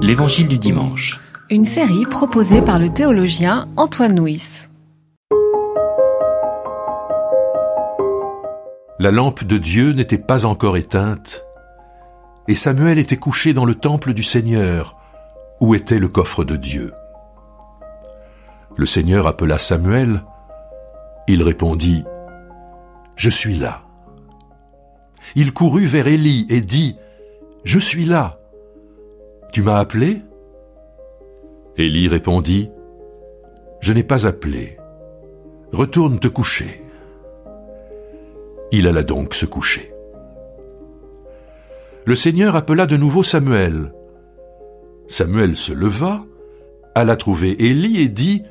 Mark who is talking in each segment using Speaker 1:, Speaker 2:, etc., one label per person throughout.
Speaker 1: L'Évangile du dimanche.
Speaker 2: Une série proposée par le théologien Antoine Nuis.
Speaker 3: La lampe de Dieu n'était pas encore éteinte, et Samuel était couché dans le temple du Seigneur, où était le coffre de Dieu. Le Seigneur appela Samuel, il répondit, Je suis là. Il courut vers Élie et dit, Je suis là. Tu m'as appelé Élie répondit, Je n'ai pas appelé. Retourne te coucher. Il alla donc se coucher. Le Seigneur appela de nouveau Samuel. Samuel se leva, alla trouver Élie et dit,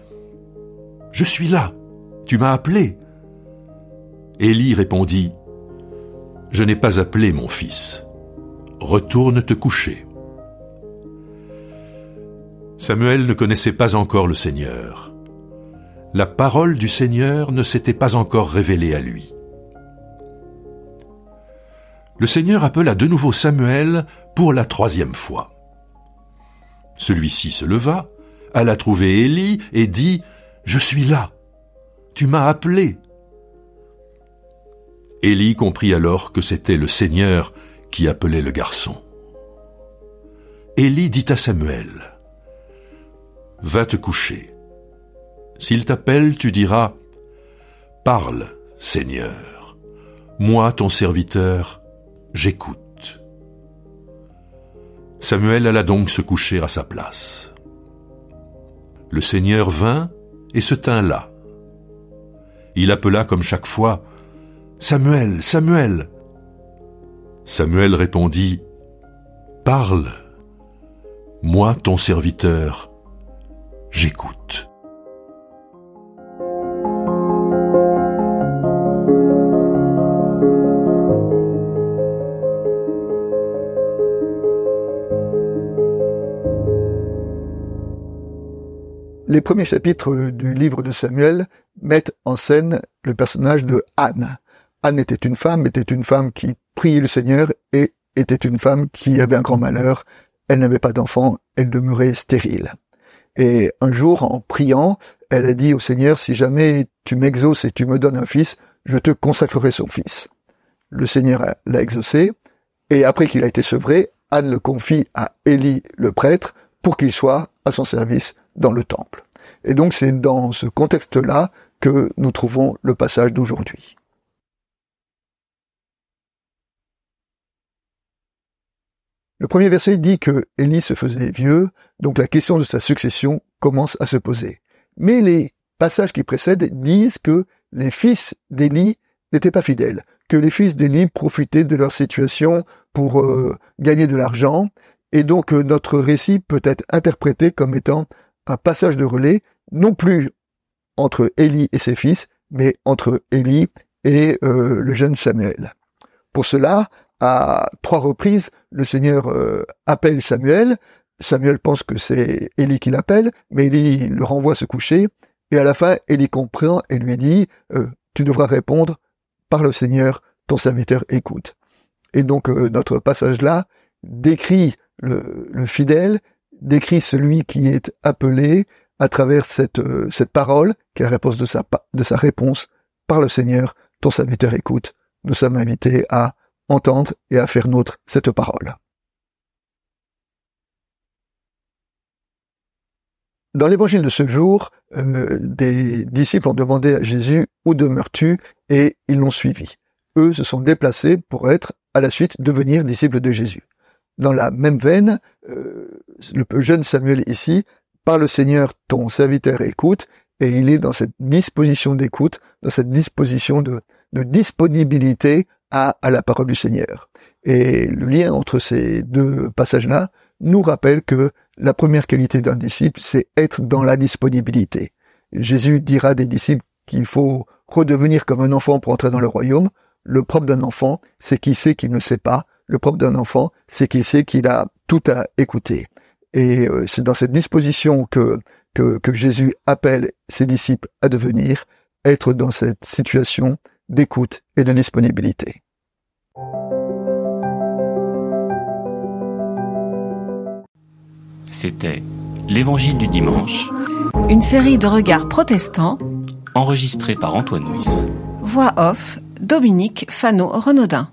Speaker 3: Je suis là, tu m'as appelé. Élie répondit, Je n'ai pas appelé mon fils, retourne te coucher. Samuel ne connaissait pas encore le Seigneur. La parole du Seigneur ne s'était pas encore révélée à lui. Le Seigneur appela de nouveau Samuel pour la troisième fois. Celui-ci se leva, alla trouver Élie et dit, Je suis là. Tu m'as appelé. Élie comprit alors que c'était le Seigneur qui appelait le garçon. Élie dit à Samuel, Va te coucher. S'il t'appelle, tu diras, Parle, Seigneur. Moi, ton serviteur, j'écoute. Samuel alla donc se coucher à sa place. Le Seigneur vint et se tint là. Il appela comme chaque fois, Samuel, Samuel. Samuel répondit, Parle, moi ton serviteur, j'écoute.
Speaker 4: Les premiers chapitres du livre de Samuel mettent en scène le personnage de Anne. Anne était une femme, était une femme qui priait le Seigneur et était une femme qui avait un grand malheur. Elle n'avait pas d'enfant, elle demeurait stérile. Et un jour, en priant, elle a dit au Seigneur, si jamais tu m'exauces et tu me donnes un fils, je te consacrerai son fils. Le Seigneur l'a exaucé, et après qu'il a été sevré, Anne le confie à Élie le prêtre pour qu'il soit à son service dans le temple. Et donc c'est dans ce contexte-là que nous trouvons le passage d'aujourd'hui. Le premier verset dit que Élie se faisait vieux, donc la question de sa succession commence à se poser. Mais les passages qui précèdent disent que les fils d'Élie n'étaient pas fidèles, que les fils d'Élie profitaient de leur situation pour euh, gagner de l'argent, et donc euh, notre récit peut être interprété comme étant un passage de relais, non plus entre Élie et ses fils, mais entre Élie et euh, le jeune Samuel. Pour cela, à trois reprises, le Seigneur euh, appelle Samuel. Samuel pense que c'est Élie qui l'appelle, mais Élie le renvoie se coucher. Et à la fin, Élie comprend et lui dit, euh, tu devras répondre par le Seigneur, ton serviteur écoute. Et donc notre passage là décrit le, le fidèle décrit celui qui est appelé à travers cette, euh, cette parole, qui est la réponse de sa, de sa réponse par le Seigneur, ton serviteur écoute. Nous sommes invités à entendre et à faire nôtre cette parole. Dans l'évangile de ce jour, euh, des disciples ont demandé à Jésus où demeures-tu et ils l'ont suivi. Eux se sont déplacés pour être à la suite devenir disciples de Jésus dans la même veine, euh, le jeune Samuel ici, par le Seigneur, ton serviteur écoute, et il est dans cette disposition d'écoute, dans cette disposition de, de disponibilité à, la parole du Seigneur. Et le lien entre ces deux passages-là nous rappelle que la première qualité d'un disciple, c'est être dans la disponibilité. Jésus dira des disciples qu'il faut redevenir comme un enfant pour entrer dans le royaume. Le propre d'un enfant, c'est qu'il sait qu'il ne sait pas, le propre d'un enfant, c'est qu'il sait qu'il a tout à écouter. Et euh, c'est dans cette disposition que, que Jésus appelle ses disciples à devenir, être dans cette situation d'écoute et de disponibilité.
Speaker 1: C'était L'Évangile du dimanche,
Speaker 2: Une série de regards protestants.
Speaker 1: enregistré par Antoine Nuis.
Speaker 2: Voix off, Dominique Fano-Renaudin.